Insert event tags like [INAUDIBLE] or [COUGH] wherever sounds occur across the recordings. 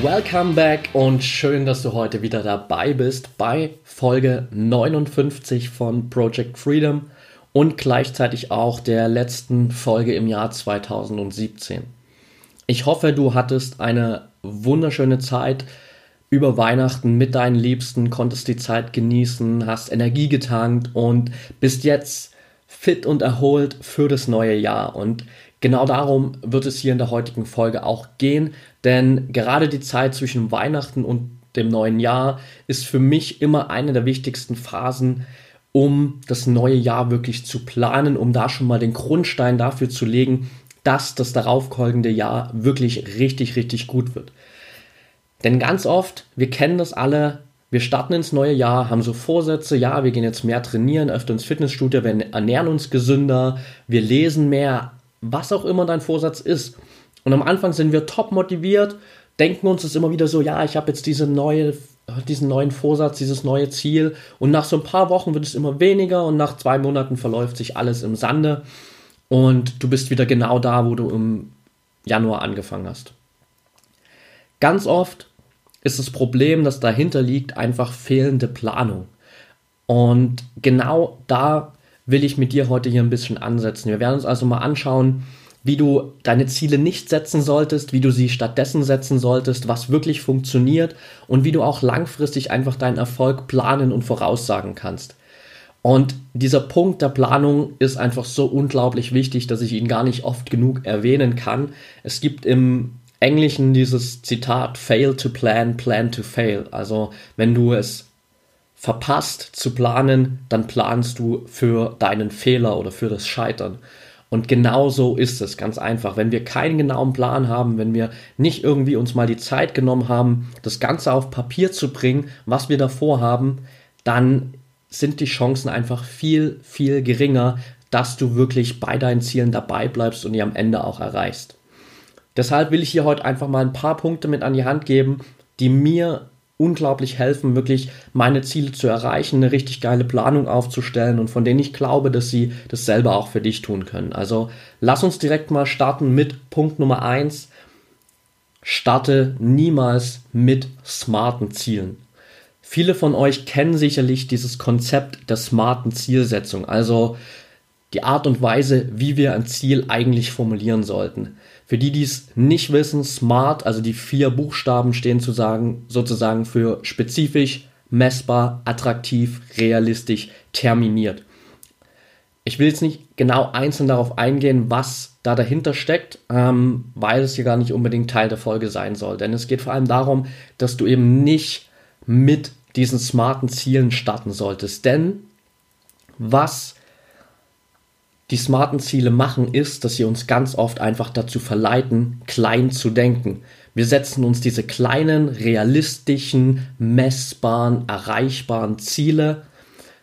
Welcome back und schön, dass du heute wieder dabei bist bei Folge 59 von Project Freedom und gleichzeitig auch der letzten Folge im Jahr 2017. Ich hoffe, du hattest eine wunderschöne Zeit über Weihnachten mit deinen Liebsten, konntest die Zeit genießen, hast Energie getankt und bist jetzt fit und erholt für das neue Jahr. Und genau darum wird es hier in der heutigen Folge auch gehen. Denn gerade die Zeit zwischen Weihnachten und dem neuen Jahr ist für mich immer eine der wichtigsten Phasen, um das neue Jahr wirklich zu planen, um da schon mal den Grundstein dafür zu legen, dass das darauffolgende Jahr wirklich richtig, richtig gut wird. Denn ganz oft, wir kennen das alle, wir starten ins neue Jahr, haben so Vorsätze, ja, wir gehen jetzt mehr trainieren, öfter ins Fitnessstudio, wir ernähren uns gesünder, wir lesen mehr, was auch immer dein Vorsatz ist. Und am Anfang sind wir top motiviert, denken uns das immer wieder so, ja, ich habe jetzt diese neue, diesen neuen Vorsatz, dieses neue Ziel. Und nach so ein paar Wochen wird es immer weniger und nach zwei Monaten verläuft sich alles im Sande. Und du bist wieder genau da, wo du im Januar angefangen hast. Ganz oft ist das Problem, das dahinter liegt, einfach fehlende Planung. Und genau da will ich mit dir heute hier ein bisschen ansetzen. Wir werden uns also mal anschauen, wie du deine Ziele nicht setzen solltest, wie du sie stattdessen setzen solltest, was wirklich funktioniert und wie du auch langfristig einfach deinen Erfolg planen und voraussagen kannst. Und dieser Punkt der Planung ist einfach so unglaublich wichtig, dass ich ihn gar nicht oft genug erwähnen kann. Es gibt im Englischen dieses Zitat Fail to plan, plan to fail. Also wenn du es verpasst zu planen, dann planst du für deinen Fehler oder für das Scheitern. Und genau so ist es, ganz einfach. Wenn wir keinen genauen Plan haben, wenn wir nicht irgendwie uns mal die Zeit genommen haben, das Ganze auf Papier zu bringen, was wir davor haben, dann sind die Chancen einfach viel, viel geringer, dass du wirklich bei deinen Zielen dabei bleibst und die am Ende auch erreichst. Deshalb will ich hier heute einfach mal ein paar Punkte mit an die Hand geben, die mir unglaublich helfen, wirklich meine Ziele zu erreichen, eine richtig geile Planung aufzustellen und von denen ich glaube, dass sie das selber auch für dich tun können. Also lass uns direkt mal starten mit Punkt Nummer eins: Starte niemals mit smarten Zielen. Viele von euch kennen sicherlich dieses Konzept der smarten Zielsetzung, also die Art und Weise, wie wir ein Ziel eigentlich formulieren sollten. Für die, die es nicht wissen, SMART, also die vier Buchstaben stehen zu sagen, sozusagen für spezifisch, messbar, attraktiv, realistisch, terminiert. Ich will jetzt nicht genau einzeln darauf eingehen, was da dahinter steckt, ähm, weil es hier gar nicht unbedingt Teil der Folge sein soll. Denn es geht vor allem darum, dass du eben nicht mit diesen smarten Zielen starten solltest. Denn was die smarten Ziele machen, ist, dass sie uns ganz oft einfach dazu verleiten, klein zu denken. Wir setzen uns diese kleinen, realistischen, messbaren, erreichbaren Ziele.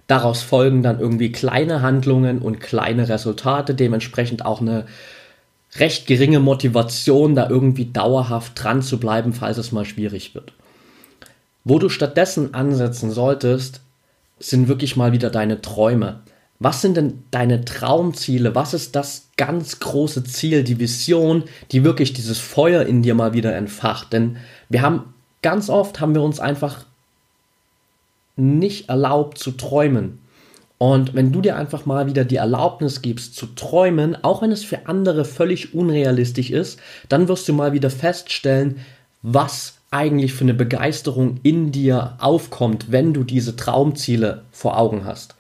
Daraus folgen dann irgendwie kleine Handlungen und kleine Resultate, dementsprechend auch eine recht geringe Motivation, da irgendwie dauerhaft dran zu bleiben, falls es mal schwierig wird. Wo du stattdessen ansetzen solltest, sind wirklich mal wieder deine Träume. Was sind denn deine Traumziele? Was ist das ganz große Ziel, die Vision, die wirklich dieses Feuer in dir mal wieder entfacht? Denn wir haben ganz oft haben wir uns einfach nicht erlaubt zu träumen. Und wenn du dir einfach mal wieder die Erlaubnis gibst zu träumen, auch wenn es für andere völlig unrealistisch ist, dann wirst du mal wieder feststellen, was eigentlich für eine Begeisterung in dir aufkommt, wenn du diese Traumziele vor Augen hast.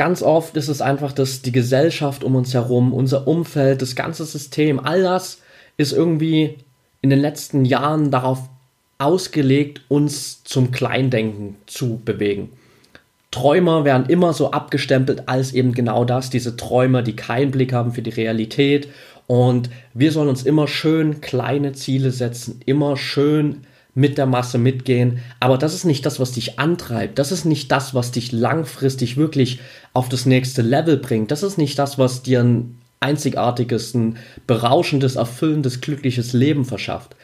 Ganz oft ist es einfach, dass die Gesellschaft um uns herum, unser Umfeld, das ganze System, all das ist irgendwie in den letzten Jahren darauf ausgelegt, uns zum Kleindenken zu bewegen. Träumer werden immer so abgestempelt als eben genau das, diese Träumer, die keinen Blick haben für die Realität. Und wir sollen uns immer schön kleine Ziele setzen, immer schön mit der Masse mitgehen, aber das ist nicht das, was dich antreibt, das ist nicht das, was dich langfristig wirklich auf das nächste Level bringt, das ist nicht das, was dir ein einzigartiges, ein berauschendes, erfüllendes, glückliches Leben verschafft.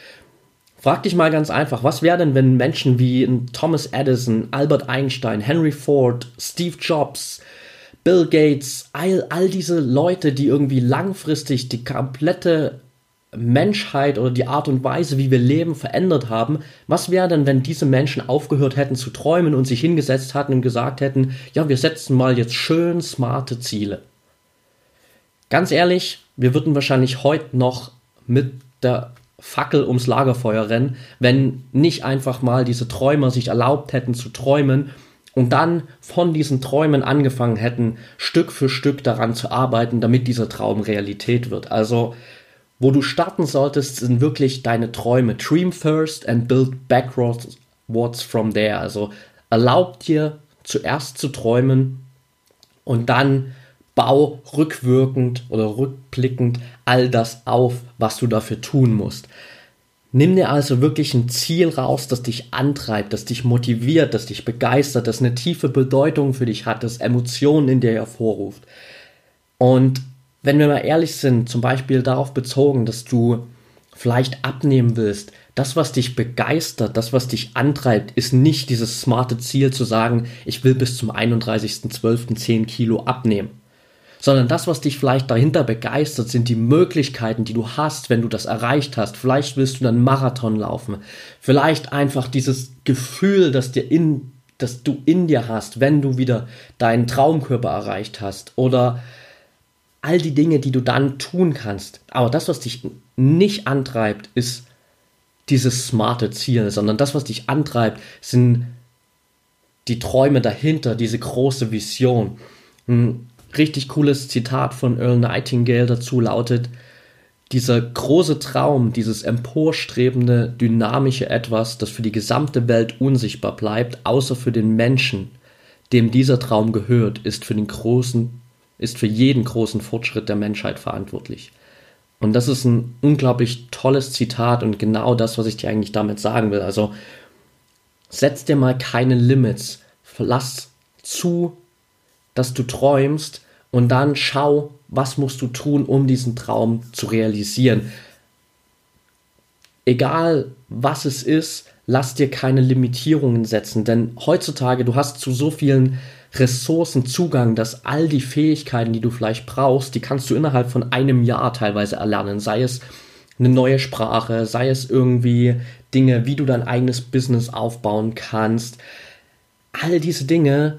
Frag dich mal ganz einfach, was wäre denn, wenn Menschen wie Thomas Edison, Albert Einstein, Henry Ford, Steve Jobs, Bill Gates, all, all diese Leute, die irgendwie langfristig die komplette Menschheit oder die Art und Weise, wie wir leben, verändert haben. Was wäre denn, wenn diese Menschen aufgehört hätten zu träumen und sich hingesetzt hatten und gesagt hätten, ja, wir setzen mal jetzt schön smarte Ziele. Ganz ehrlich, wir würden wahrscheinlich heute noch mit der Fackel ums Lagerfeuer rennen, wenn nicht einfach mal diese Träumer sich erlaubt hätten zu träumen und dann von diesen Träumen angefangen hätten, Stück für Stück daran zu arbeiten, damit dieser Traum Realität wird. Also wo du starten solltest, sind wirklich deine Träume. Dream first and build backwards from there. Also erlaub dir zuerst zu träumen und dann bau rückwirkend oder rückblickend all das auf, was du dafür tun musst. Nimm dir also wirklich ein Ziel raus, das dich antreibt, das dich motiviert, das dich begeistert, das eine tiefe Bedeutung für dich hat, das Emotionen in dir hervorruft. Und wenn wir mal ehrlich sind, zum Beispiel darauf bezogen, dass du vielleicht abnehmen willst, das, was dich begeistert, das, was dich antreibt, ist nicht dieses smarte Ziel zu sagen, ich will bis zum 31.12. 10 Kilo abnehmen. Sondern das, was dich vielleicht dahinter begeistert, sind die Möglichkeiten, die du hast, wenn du das erreicht hast. Vielleicht willst du dann Marathon laufen. Vielleicht einfach dieses Gefühl, das dir in, das du in dir hast, wenn du wieder deinen Traumkörper erreicht hast. Oder all die Dinge, die du dann tun kannst. Aber das, was dich nicht antreibt, ist dieses smarte Ziel, sondern das, was dich antreibt, sind die Träume dahinter, diese große Vision. Ein richtig cooles Zitat von Earl Nightingale dazu lautet, dieser große Traum, dieses emporstrebende, dynamische Etwas, das für die gesamte Welt unsichtbar bleibt, außer für den Menschen, dem dieser Traum gehört, ist für den großen ist für jeden großen Fortschritt der Menschheit verantwortlich. Und das ist ein unglaublich tolles Zitat und genau das, was ich dir eigentlich damit sagen will. Also setz dir mal keine Limits. Lass zu, dass du träumst und dann schau, was musst du tun, um diesen Traum zu realisieren. Egal was es ist, lass dir keine Limitierungen setzen, denn heutzutage du hast zu so vielen Ressourcen Zugang, dass all die Fähigkeiten, die du vielleicht brauchst, die kannst du innerhalb von einem Jahr teilweise erlernen. Sei es eine neue Sprache, sei es irgendwie Dinge, wie du dein eigenes Business aufbauen kannst. All diese Dinge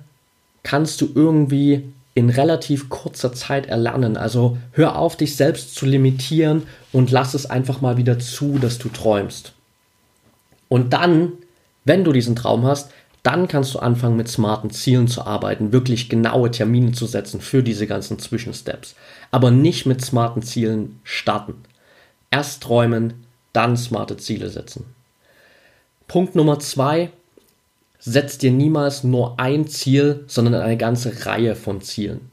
kannst du irgendwie in relativ kurzer Zeit erlernen. Also hör auf, dich selbst zu limitieren und lass es einfach mal wieder zu, dass du träumst. Und dann, wenn du diesen Traum hast, dann kannst du anfangen, mit smarten Zielen zu arbeiten, wirklich genaue Termine zu setzen für diese ganzen Zwischensteps. Aber nicht mit smarten Zielen starten. Erst träumen, dann smarte Ziele setzen. Punkt Nummer zwei, setz dir niemals nur ein Ziel, sondern eine ganze Reihe von Zielen.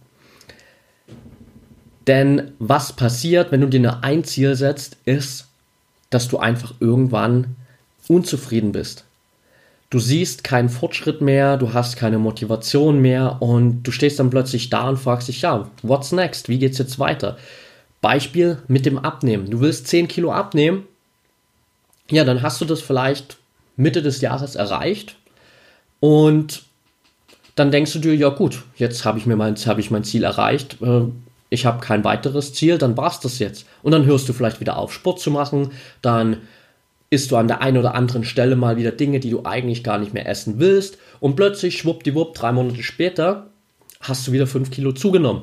Denn was passiert, wenn du dir nur ein Ziel setzt, ist, dass du einfach irgendwann unzufrieden bist. Du siehst keinen Fortschritt mehr, du hast keine Motivation mehr und du stehst dann plötzlich da und fragst dich, ja, what's next? Wie geht's jetzt weiter? Beispiel mit dem Abnehmen. Du willst 10 Kilo abnehmen, ja, dann hast du das vielleicht Mitte des Jahres erreicht und dann denkst du dir, ja gut, jetzt habe ich mir mein, hab ich mein Ziel erreicht, äh, ich habe kein weiteres Ziel, dann war's das jetzt. Und dann hörst du vielleicht wieder auf, Sport zu machen, dann isst du an der einen oder anderen Stelle mal wieder Dinge, die du eigentlich gar nicht mehr essen willst und plötzlich, schwuppdiwupp, drei Monate später, hast du wieder fünf Kilo zugenommen.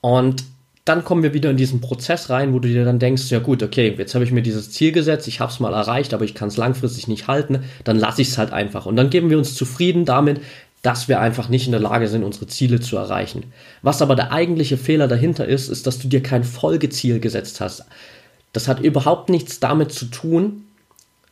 Und dann kommen wir wieder in diesen Prozess rein, wo du dir dann denkst, ja gut, okay, jetzt habe ich mir dieses Ziel gesetzt, ich habe es mal erreicht, aber ich kann es langfristig nicht halten, dann lasse ich es halt einfach. Und dann geben wir uns zufrieden damit, dass wir einfach nicht in der Lage sind, unsere Ziele zu erreichen. Was aber der eigentliche Fehler dahinter ist, ist, dass du dir kein Folgeziel gesetzt hast. Das hat überhaupt nichts damit zu tun,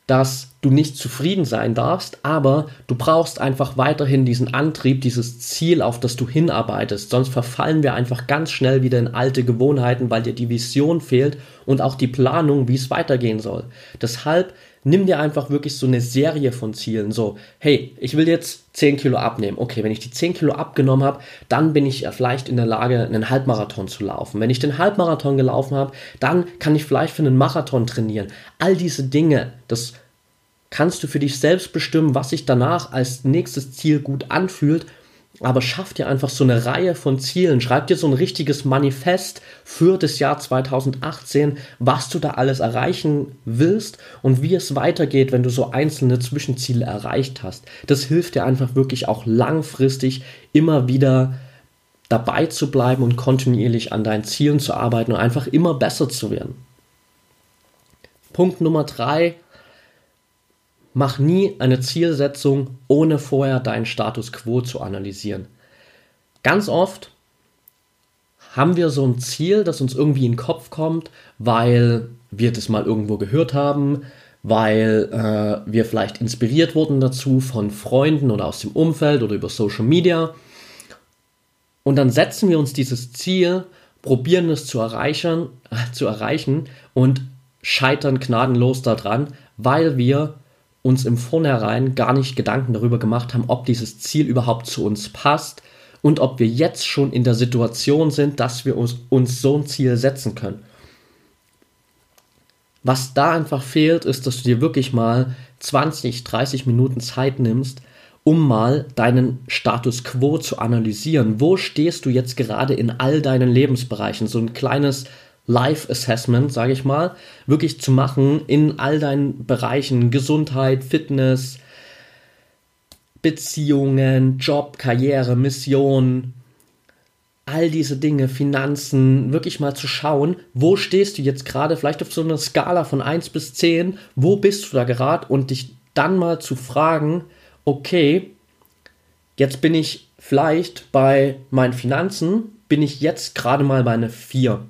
dass du nicht zufrieden sein darfst, aber du brauchst einfach weiterhin diesen Antrieb, dieses Ziel, auf das du hinarbeitest. Sonst verfallen wir einfach ganz schnell wieder in alte Gewohnheiten, weil dir die Vision fehlt und auch die Planung, wie es weitergehen soll. Deshalb nimm dir einfach wirklich so eine Serie von Zielen. So, hey, ich will jetzt 10 Kilo abnehmen. Okay, wenn ich die 10 Kilo abgenommen habe, dann bin ich vielleicht in der Lage, einen Halbmarathon zu laufen. Wenn ich den Halbmarathon gelaufen habe, dann kann ich vielleicht für einen Marathon trainieren. All diese Dinge, das kannst du für dich selbst bestimmen, was sich danach als nächstes Ziel gut anfühlt aber schaff dir einfach so eine Reihe von Zielen. Schreib dir so ein richtiges Manifest für das Jahr 2018, was du da alles erreichen willst und wie es weitergeht, wenn du so einzelne Zwischenziele erreicht hast. Das hilft dir einfach wirklich auch langfristig immer wieder dabei zu bleiben und kontinuierlich an deinen Zielen zu arbeiten und einfach immer besser zu werden. Punkt Nummer drei Mach nie eine Zielsetzung, ohne vorher deinen Status quo zu analysieren. Ganz oft haben wir so ein Ziel, das uns irgendwie in den Kopf kommt, weil wir das mal irgendwo gehört haben, weil äh, wir vielleicht inspiriert wurden dazu von Freunden oder aus dem Umfeld oder über Social Media. Und dann setzen wir uns dieses Ziel, probieren es zu erreichen, äh, [LAUGHS] zu erreichen und scheitern gnadenlos daran, weil wir uns im Vornherein gar nicht Gedanken darüber gemacht haben, ob dieses Ziel überhaupt zu uns passt und ob wir jetzt schon in der Situation sind, dass wir uns, uns so ein Ziel setzen können. Was da einfach fehlt, ist, dass du dir wirklich mal 20, 30 Minuten Zeit nimmst, um mal deinen Status quo zu analysieren. Wo stehst du jetzt gerade in all deinen Lebensbereichen? So ein kleines Life Assessment, sage ich mal, wirklich zu machen in all deinen Bereichen Gesundheit, Fitness, Beziehungen, Job, Karriere, Mission, all diese Dinge, Finanzen, wirklich mal zu schauen, wo stehst du jetzt gerade, vielleicht auf so einer Skala von 1 bis 10, wo bist du da gerade und dich dann mal zu fragen, okay, jetzt bin ich vielleicht bei meinen Finanzen, bin ich jetzt gerade mal bei einer 4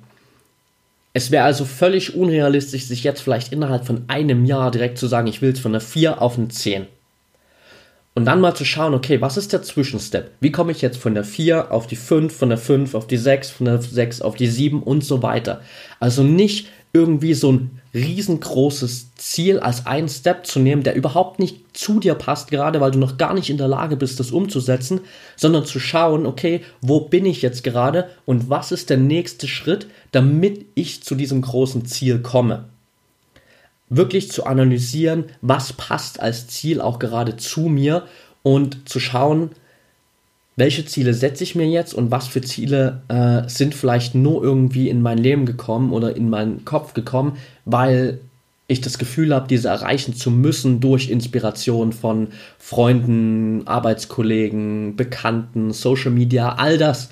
es wäre also völlig unrealistisch, sich jetzt vielleicht innerhalb von einem Jahr direkt zu sagen, ich will es von einer 4 auf eine 10. Und dann mal zu schauen, okay, was ist der Zwischenstep? Wie komme ich jetzt von der 4 auf die 5, von der 5 auf die 6, von der 6 auf die 7 und so weiter. Also nicht irgendwie so ein riesengroßes Ziel als einen Step zu nehmen, der überhaupt nicht zu dir passt, gerade weil du noch gar nicht in der Lage bist, das umzusetzen, sondern zu schauen, okay, wo bin ich jetzt gerade und was ist der nächste Schritt, damit ich zu diesem großen Ziel komme. Wirklich zu analysieren, was passt als Ziel auch gerade zu mir und zu schauen, welche Ziele setze ich mir jetzt und was für Ziele äh, sind vielleicht nur irgendwie in mein Leben gekommen oder in meinen Kopf gekommen, weil ich das Gefühl habe, diese erreichen zu müssen durch Inspiration von Freunden, Arbeitskollegen, Bekannten, Social Media, all das.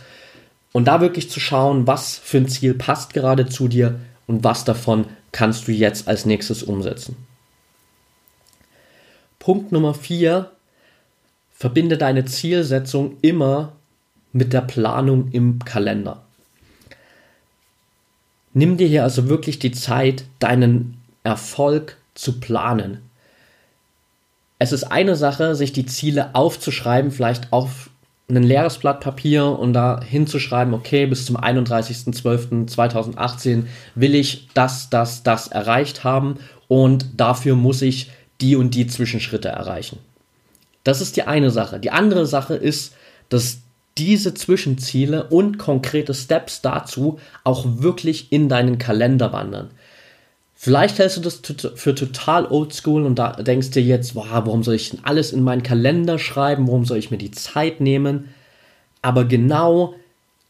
Und da wirklich zu schauen, was für ein Ziel passt gerade zu dir und was davon kannst du jetzt als nächstes umsetzen. Punkt Nummer vier Verbinde deine Zielsetzung immer mit der Planung im Kalender. Nimm dir hier also wirklich die Zeit, deinen Erfolg zu planen. Es ist eine Sache, sich die Ziele aufzuschreiben, vielleicht auf ein leeres Blatt Papier und da hinzuschreiben, okay, bis zum 31.12.2018 will ich das, das, das erreicht haben und dafür muss ich die und die Zwischenschritte erreichen. Das ist die eine Sache. Die andere Sache ist, dass diese Zwischenziele und konkrete Steps dazu auch wirklich in deinen Kalender wandern. Vielleicht hältst du das für total oldschool und da denkst dir jetzt, wow, warum soll ich denn alles in meinen Kalender schreiben? Warum soll ich mir die Zeit nehmen? Aber genau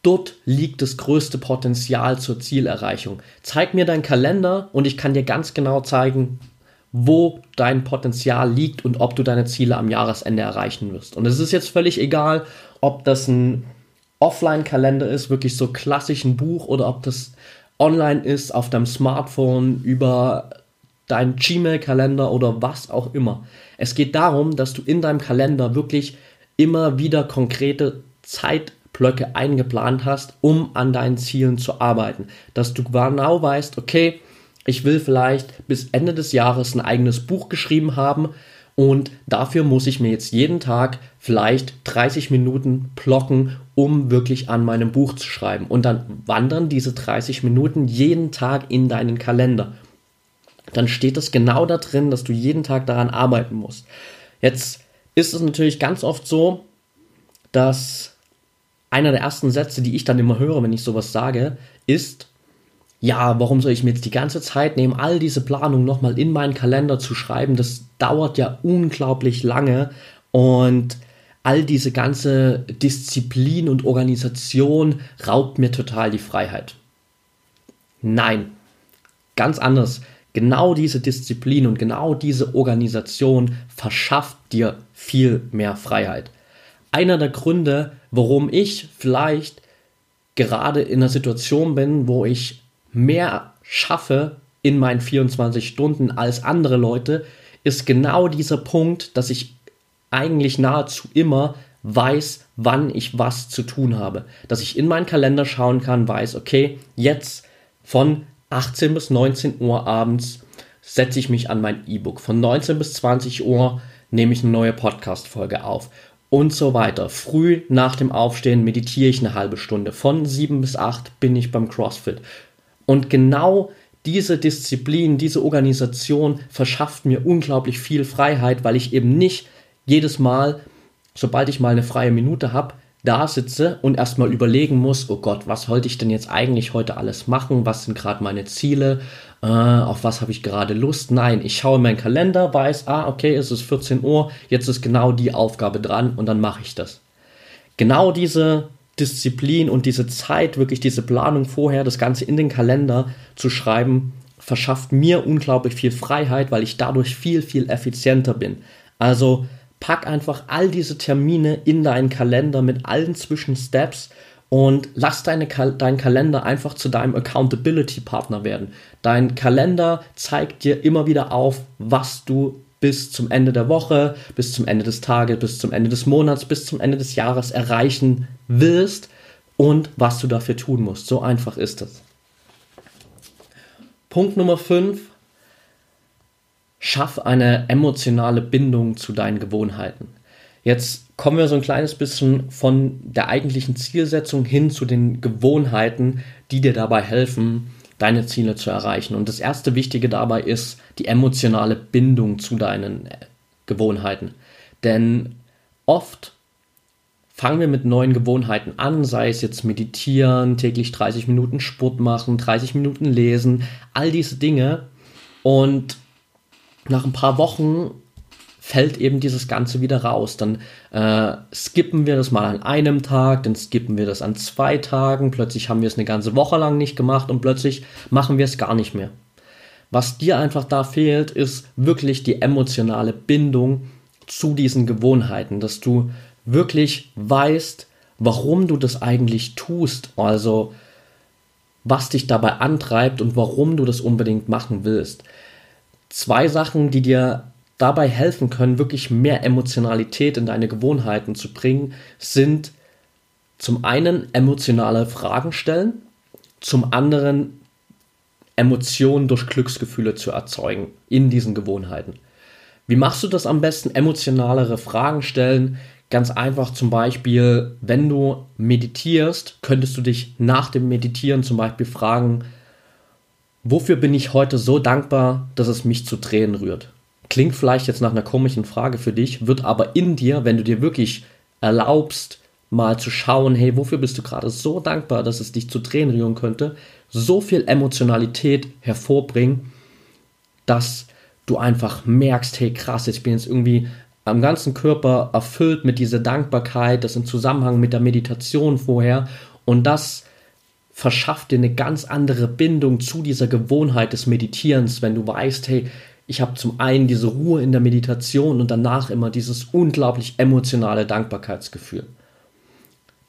dort liegt das größte Potenzial zur Zielerreichung. Zeig mir deinen Kalender und ich kann dir ganz genau zeigen, wo dein Potenzial liegt und ob du deine Ziele am Jahresende erreichen wirst. Und es ist jetzt völlig egal, ob das ein Offline-Kalender ist, wirklich so klassisch ein Buch, oder ob das online ist, auf deinem Smartphone, über deinen Gmail-Kalender oder was auch immer. Es geht darum, dass du in deinem Kalender wirklich immer wieder konkrete Zeitblöcke eingeplant hast, um an deinen Zielen zu arbeiten. Dass du genau weißt, okay, ich will vielleicht bis Ende des Jahres ein eigenes Buch geschrieben haben und dafür muss ich mir jetzt jeden Tag vielleicht 30 Minuten blocken, um wirklich an meinem Buch zu schreiben. Und dann wandern diese 30 Minuten jeden Tag in deinen Kalender. Dann steht es genau da drin, dass du jeden Tag daran arbeiten musst. Jetzt ist es natürlich ganz oft so, dass einer der ersten Sätze, die ich dann immer höre, wenn ich sowas sage, ist, ja, warum soll ich mir jetzt die ganze Zeit nehmen, all diese Planung nochmal in meinen Kalender zu schreiben? Das dauert ja unglaublich lange und all diese ganze Disziplin und Organisation raubt mir total die Freiheit. Nein, ganz anders. Genau diese Disziplin und genau diese Organisation verschafft dir viel mehr Freiheit. Einer der Gründe, warum ich vielleicht gerade in einer Situation bin, wo ich mehr schaffe in meinen 24 Stunden als andere Leute, ist genau dieser Punkt, dass ich eigentlich nahezu immer weiß, wann ich was zu tun habe. Dass ich in meinen Kalender schauen kann, weiß, okay, jetzt von 18 bis 19 Uhr abends setze ich mich an mein E-Book. Von 19 bis 20 Uhr nehme ich eine neue Podcast-Folge auf und so weiter. Früh nach dem Aufstehen meditiere ich eine halbe Stunde. Von 7 bis 8 bin ich beim CrossFit. Und genau diese Disziplin, diese Organisation verschafft mir unglaublich viel Freiheit, weil ich eben nicht jedes Mal, sobald ich mal eine freie Minute habe, da sitze und erstmal überlegen muss, oh Gott, was wollte ich denn jetzt eigentlich heute alles machen? Was sind gerade meine Ziele? Äh, auf was habe ich gerade Lust? Nein, ich schaue in meinen Kalender, weiß, ah, okay, es ist 14 Uhr, jetzt ist genau die Aufgabe dran und dann mache ich das. Genau diese Disziplin und diese Zeit, wirklich diese Planung vorher, das Ganze in den Kalender zu schreiben, verschafft mir unglaublich viel Freiheit, weil ich dadurch viel, viel effizienter bin. Also pack einfach all diese Termine in deinen Kalender mit allen Zwischensteps und lass deine, deinen Kalender einfach zu deinem Accountability-Partner werden. Dein Kalender zeigt dir immer wieder auf, was du bis zum Ende der Woche, bis zum Ende des Tages, bis zum Ende des Monats, bis zum Ende des Jahres erreichen willst und was du dafür tun musst. So einfach ist es. Punkt Nummer 5. Schaff eine emotionale Bindung zu deinen Gewohnheiten. Jetzt kommen wir so ein kleines bisschen von der eigentlichen Zielsetzung hin zu den Gewohnheiten, die dir dabei helfen, deine Ziele zu erreichen. Und das erste Wichtige dabei ist die emotionale Bindung zu deinen äh, Gewohnheiten. Denn oft fangen wir mit neuen Gewohnheiten an, sei es jetzt meditieren, täglich 30 Minuten Sport machen, 30 Minuten lesen, all diese Dinge. Und nach ein paar Wochen fällt eben dieses Ganze wieder raus. Dann äh, skippen wir das mal an einem Tag, dann skippen wir das an zwei Tagen, plötzlich haben wir es eine ganze Woche lang nicht gemacht und plötzlich machen wir es gar nicht mehr. Was dir einfach da fehlt, ist wirklich die emotionale Bindung zu diesen Gewohnheiten, dass du wirklich weißt, warum du das eigentlich tust, also was dich dabei antreibt und warum du das unbedingt machen willst. Zwei Sachen, die dir dabei helfen können, wirklich mehr Emotionalität in deine Gewohnheiten zu bringen, sind zum einen emotionale Fragen stellen, zum anderen Emotionen durch Glücksgefühle zu erzeugen in diesen Gewohnheiten. Wie machst du das am besten? Emotionalere Fragen stellen. Ganz einfach zum Beispiel, wenn du meditierst, könntest du dich nach dem Meditieren zum Beispiel fragen, wofür bin ich heute so dankbar, dass es mich zu Tränen rührt? Klingt vielleicht jetzt nach einer komischen Frage für dich, wird aber in dir, wenn du dir wirklich erlaubst, mal zu schauen, hey, wofür bist du gerade so dankbar, dass es dich zu Tränen rühren könnte, so viel Emotionalität hervorbringen, dass du einfach merkst, hey krass, ich bin jetzt irgendwie am ganzen Körper erfüllt mit dieser Dankbarkeit, das im Zusammenhang mit der Meditation vorher und das verschafft dir eine ganz andere Bindung zu dieser Gewohnheit des Meditierens, wenn du weißt, hey, ich habe zum einen diese Ruhe in der Meditation und danach immer dieses unglaublich emotionale Dankbarkeitsgefühl.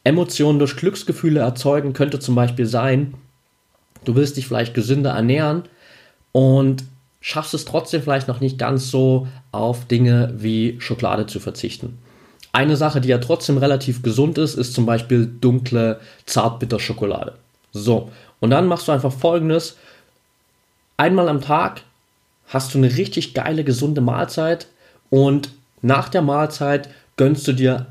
Emotionen durch Glücksgefühle erzeugen könnte zum Beispiel sein, du willst dich vielleicht gesünder ernähren und schaffst es trotzdem vielleicht noch nicht ganz so auf Dinge wie Schokolade zu verzichten. Eine Sache, die ja trotzdem relativ gesund ist, ist zum Beispiel dunkle Zartbitterschokolade. So, und dann machst du einfach folgendes: einmal am Tag hast du eine richtig geile, gesunde Mahlzeit und nach der Mahlzeit gönnst du dir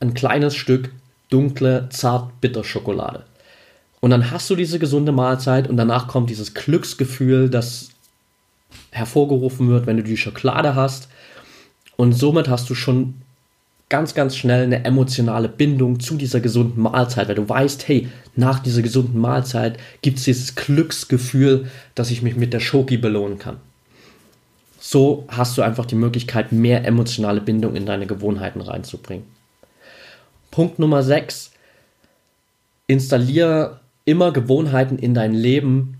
ein kleines Stück dunkle, zart bitter Schokolade. Und dann hast du diese gesunde Mahlzeit und danach kommt dieses Glücksgefühl, das hervorgerufen wird, wenn du die Schokolade hast. Und somit hast du schon ganz, ganz schnell eine emotionale Bindung zu dieser gesunden Mahlzeit, weil du weißt, hey, nach dieser gesunden Mahlzeit gibt es dieses Glücksgefühl, dass ich mich mit der Schoki belohnen kann. So hast du einfach die Möglichkeit, mehr emotionale Bindung in deine Gewohnheiten reinzubringen. Punkt Nummer 6. Installiere immer Gewohnheiten in dein Leben,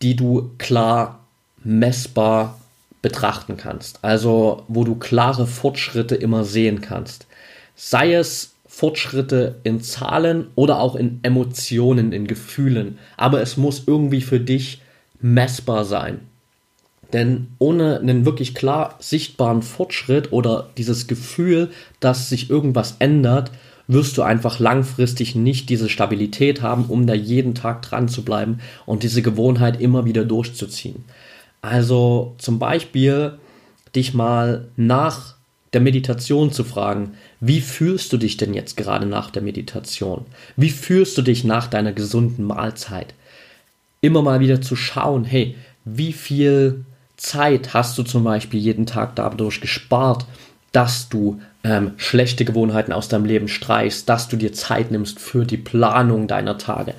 die du klar messbar betrachten kannst. Also wo du klare Fortschritte immer sehen kannst. Sei es Fortschritte in Zahlen oder auch in Emotionen, in Gefühlen. Aber es muss irgendwie für dich messbar sein. Denn ohne einen wirklich klar sichtbaren Fortschritt oder dieses Gefühl, dass sich irgendwas ändert, wirst du einfach langfristig nicht diese Stabilität haben, um da jeden Tag dran zu bleiben und diese Gewohnheit immer wieder durchzuziehen. Also zum Beispiel dich mal nach der Meditation zu fragen, wie fühlst du dich denn jetzt gerade nach der Meditation? Wie fühlst du dich nach deiner gesunden Mahlzeit? Immer mal wieder zu schauen, hey, wie viel Zeit hast du zum Beispiel jeden Tag dadurch gespart, dass du ähm, schlechte Gewohnheiten aus deinem Leben streichst, dass du dir Zeit nimmst für die Planung deiner Tage.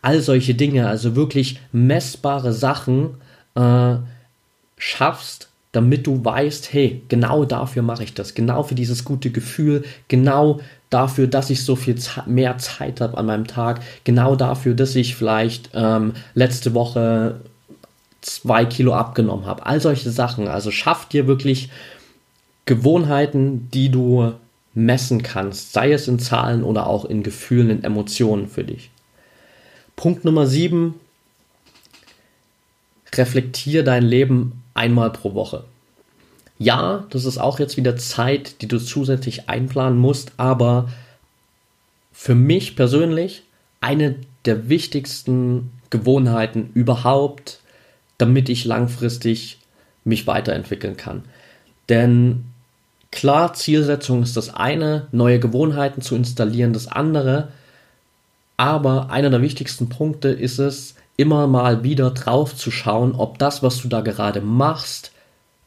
All solche Dinge, also wirklich messbare Sachen äh, schaffst, damit du weißt, hey, genau dafür mache ich das, genau für dieses gute Gefühl, genau dafür, dass ich so viel mehr Zeit habe an meinem Tag, genau dafür, dass ich vielleicht ähm, letzte Woche zwei Kilo abgenommen habe. All solche Sachen. Also schaff dir wirklich Gewohnheiten, die du messen kannst, sei es in Zahlen oder auch in Gefühlen, in Emotionen für dich. Punkt Nummer 7. Reflektier dein Leben einmal pro Woche. Ja, das ist auch jetzt wieder Zeit, die du zusätzlich einplanen musst, aber für mich persönlich eine der wichtigsten Gewohnheiten überhaupt, damit ich langfristig mich weiterentwickeln kann. Denn Klar, Zielsetzung ist das eine, neue Gewohnheiten zu installieren das andere, aber einer der wichtigsten Punkte ist es, immer mal wieder drauf zu schauen, ob das, was du da gerade machst,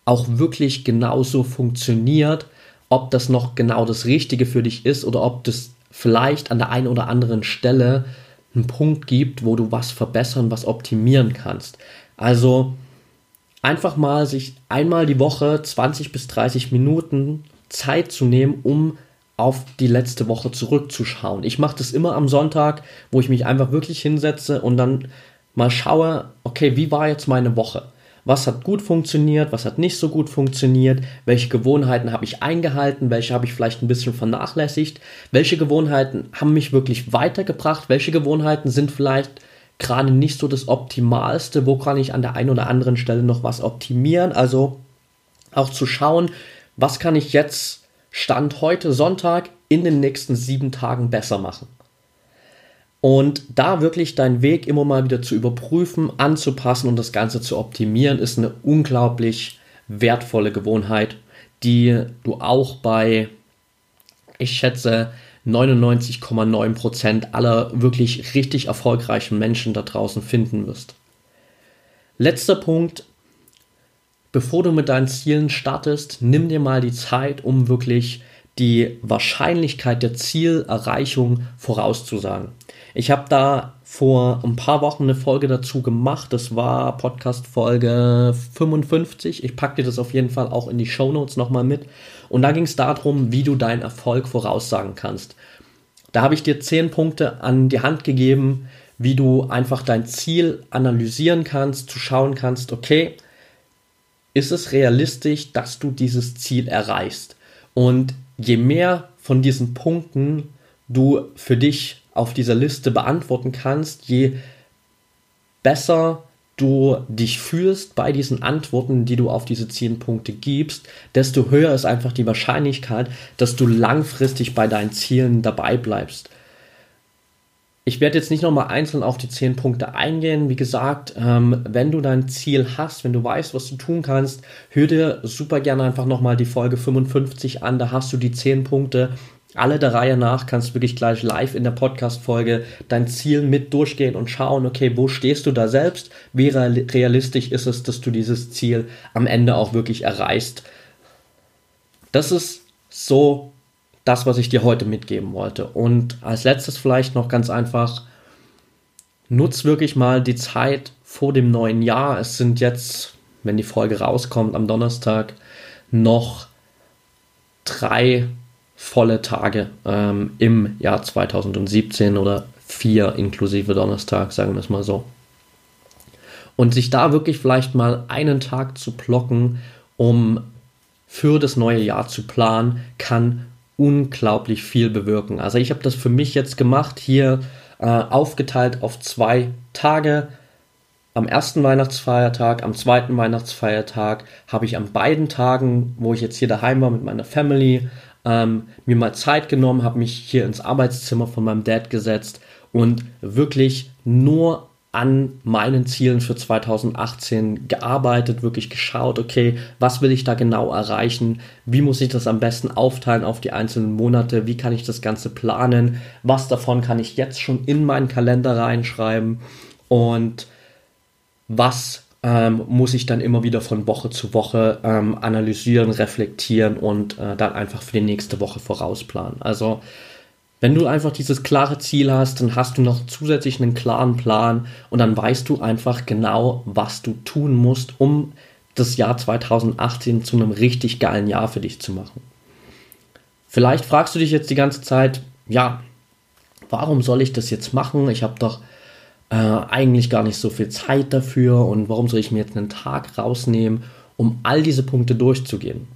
auch wirklich genauso funktioniert, ob das noch genau das Richtige für dich ist oder ob das vielleicht an der einen oder anderen Stelle einen Punkt gibt, wo du was verbessern, was optimieren kannst. Also einfach mal sich einmal die Woche 20 bis 30 Minuten Zeit zu nehmen, um auf die letzte Woche zurückzuschauen. Ich mache das immer am Sonntag, wo ich mich einfach wirklich hinsetze und dann mal schaue, okay, wie war jetzt meine Woche? Was hat gut funktioniert, was hat nicht so gut funktioniert, welche Gewohnheiten habe ich eingehalten, welche habe ich vielleicht ein bisschen vernachlässigt, welche Gewohnheiten haben mich wirklich weitergebracht, welche Gewohnheiten sind vielleicht gerade nicht so das Optimalste, wo kann ich an der einen oder anderen Stelle noch was optimieren. Also auch zu schauen, was kann ich jetzt Stand heute Sonntag in den nächsten sieben Tagen besser machen. Und da wirklich deinen Weg immer mal wieder zu überprüfen, anzupassen und das Ganze zu optimieren, ist eine unglaublich wertvolle Gewohnheit, die du auch bei, ich schätze, 99,9% aller wirklich richtig erfolgreichen Menschen da draußen finden wirst. Letzter Punkt, bevor du mit deinen Zielen startest, nimm dir mal die Zeit, um wirklich die Wahrscheinlichkeit der Zielerreichung vorauszusagen. Ich habe da vor ein paar Wochen eine Folge dazu gemacht. Das war Podcast Folge 55. Ich packe dir das auf jeden Fall auch in die Show Notes nochmal mit. Und da ging es darum, wie du deinen Erfolg voraussagen kannst. Da habe ich dir zehn Punkte an die Hand gegeben, wie du einfach dein Ziel analysieren kannst, zu schauen kannst, okay, ist es realistisch, dass du dieses Ziel erreichst? Und je mehr von diesen Punkten du für dich auf dieser Liste beantworten kannst, je besser du dich fühlst bei diesen Antworten, die du auf diese zehn Punkte gibst, desto höher ist einfach die Wahrscheinlichkeit, dass du langfristig bei deinen Zielen dabei bleibst. ich werde jetzt nicht nochmal einzeln auf die 10 Punkte eingehen. Wie gesagt, ähm, wenn du dein Ziel hast, wenn du weißt, was du tun kannst, hör dir super gerne einfach nochmal die Folge 55 an. Da hast du die 10 Punkte. Alle der Reihe nach kannst du wirklich gleich live in der Podcast-Folge dein Ziel mit durchgehen und schauen, okay, wo stehst du da selbst? Wie realistisch ist es, dass du dieses Ziel am Ende auch wirklich erreichst? Das ist so das, was ich dir heute mitgeben wollte. Und als letztes vielleicht noch ganz einfach, nutz wirklich mal die Zeit vor dem neuen Jahr. Es sind jetzt, wenn die Folge rauskommt am Donnerstag, noch drei volle Tage ähm, im Jahr 2017 oder vier inklusive Donnerstag, sagen wir es mal so. Und sich da wirklich vielleicht mal einen Tag zu blocken, um für das neue Jahr zu planen, kann unglaublich viel bewirken. Also ich habe das für mich jetzt gemacht, hier äh, aufgeteilt auf zwei Tage. Am ersten Weihnachtsfeiertag, am zweiten Weihnachtsfeiertag habe ich an beiden Tagen, wo ich jetzt hier daheim war mit meiner Family, ähm, mir mal Zeit genommen, habe mich hier ins Arbeitszimmer von meinem Dad gesetzt und wirklich nur an meinen Zielen für 2018 gearbeitet, wirklich geschaut, okay, was will ich da genau erreichen, wie muss ich das am besten aufteilen auf die einzelnen Monate, wie kann ich das Ganze planen, was davon kann ich jetzt schon in meinen Kalender reinschreiben? Und was ähm, muss ich dann immer wieder von Woche zu Woche ähm, analysieren, reflektieren und äh, dann einfach für die nächste Woche vorausplanen. Also wenn du einfach dieses klare Ziel hast, dann hast du noch zusätzlich einen klaren Plan und dann weißt du einfach genau, was du tun musst, um das Jahr 2018 zu einem richtig geilen Jahr für dich zu machen. Vielleicht fragst du dich jetzt die ganze Zeit, ja, warum soll ich das jetzt machen? Ich habe doch äh, eigentlich gar nicht so viel Zeit dafür und warum soll ich mir jetzt einen Tag rausnehmen, um all diese Punkte durchzugehen?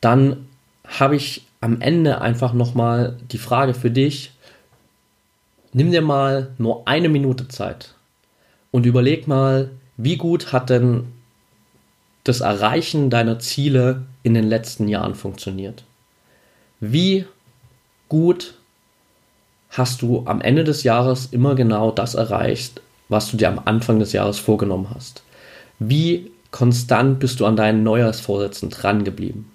Dann habe ich am Ende einfach nochmal die Frage für dich. Nimm dir mal nur eine Minute Zeit und überleg mal, wie gut hat denn das Erreichen deiner Ziele in den letzten Jahren funktioniert? Wie gut hast du am Ende des Jahres immer genau das erreicht, was du dir am Anfang des Jahres vorgenommen hast? Wie konstant bist du an deinen Neujahrsvorsätzen dran geblieben?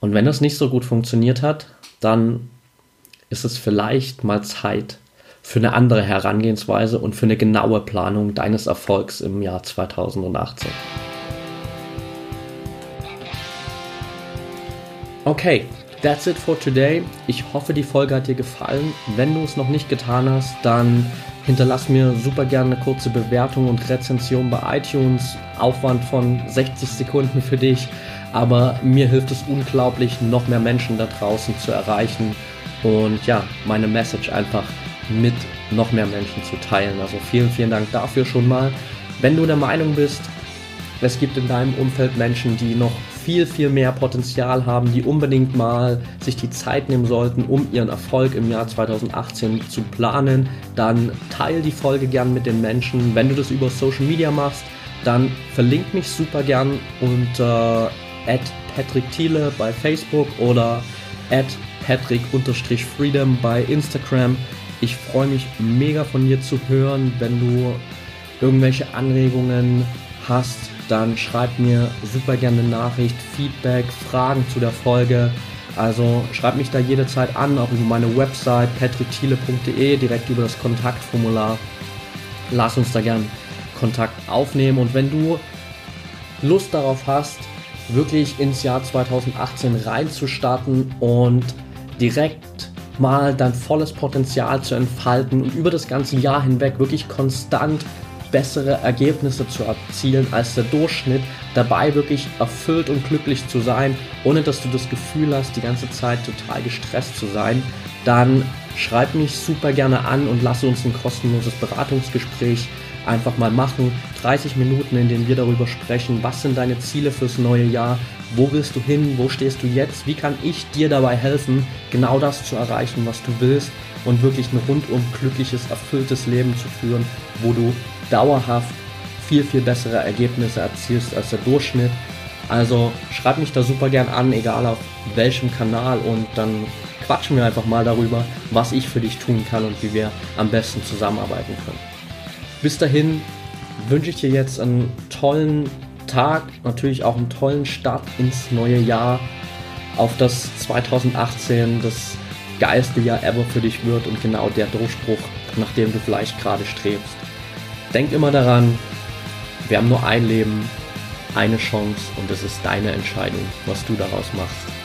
Und wenn das nicht so gut funktioniert hat, dann ist es vielleicht mal Zeit für eine andere Herangehensweise und für eine genaue Planung deines Erfolgs im Jahr 2018. Okay, that's it for today. Ich hoffe, die Folge hat dir gefallen. Wenn du es noch nicht getan hast, dann hinterlass mir super gerne eine kurze Bewertung und Rezension bei iTunes. Aufwand von 60 Sekunden für dich aber mir hilft es unglaublich, noch mehr Menschen da draußen zu erreichen und ja, meine Message einfach mit noch mehr Menschen zu teilen. Also vielen, vielen Dank dafür schon mal. Wenn du der Meinung bist, es gibt in deinem Umfeld Menschen, die noch viel, viel mehr Potenzial haben, die unbedingt mal sich die Zeit nehmen sollten, um ihren Erfolg im Jahr 2018 zu planen, dann teile die Folge gern mit den Menschen. Wenn du das über Social Media machst, dann verlink mich super gern unter at Patrick Thiele bei Facebook oder at Patrick-Freedom bei Instagram. Ich freue mich mega von dir zu hören. Wenn du irgendwelche Anregungen hast, dann schreib mir super gerne eine Nachricht, Feedback, Fragen zu der Folge. Also schreib mich da jederzeit an, auch über meine Website patrickthiele.de, direkt über das Kontaktformular. Lass uns da gern Kontakt aufnehmen und wenn du Lust darauf hast, wirklich ins Jahr 2018 reinzustarten und direkt mal dein volles Potenzial zu entfalten und über das ganze Jahr hinweg wirklich konstant bessere Ergebnisse zu erzielen als der Durchschnitt, dabei wirklich erfüllt und glücklich zu sein, ohne dass du das Gefühl hast, die ganze Zeit total gestresst zu sein, dann schreib mich super gerne an und lass uns ein kostenloses Beratungsgespräch einfach mal machen. 30 Minuten, in denen wir darüber sprechen, was sind deine Ziele fürs neue Jahr, wo willst du hin, wo stehst du jetzt, wie kann ich dir dabei helfen, genau das zu erreichen, was du willst und wirklich ein rundum glückliches, erfülltes Leben zu führen, wo du dauerhaft viel, viel bessere Ergebnisse erzielst als der Durchschnitt. Also schreib mich da super gern an, egal auf welchem Kanal und dann quatschen wir einfach mal darüber, was ich für dich tun kann und wie wir am besten zusammenarbeiten können. Bis dahin wünsche ich dir jetzt einen tollen Tag, natürlich auch einen tollen Start ins neue Jahr, auf das 2018 das geilste Jahr ever für dich wird und genau der Durchbruch, nach dem du vielleicht gerade strebst. Denk immer daran, wir haben nur ein Leben, eine Chance und es ist deine Entscheidung, was du daraus machst.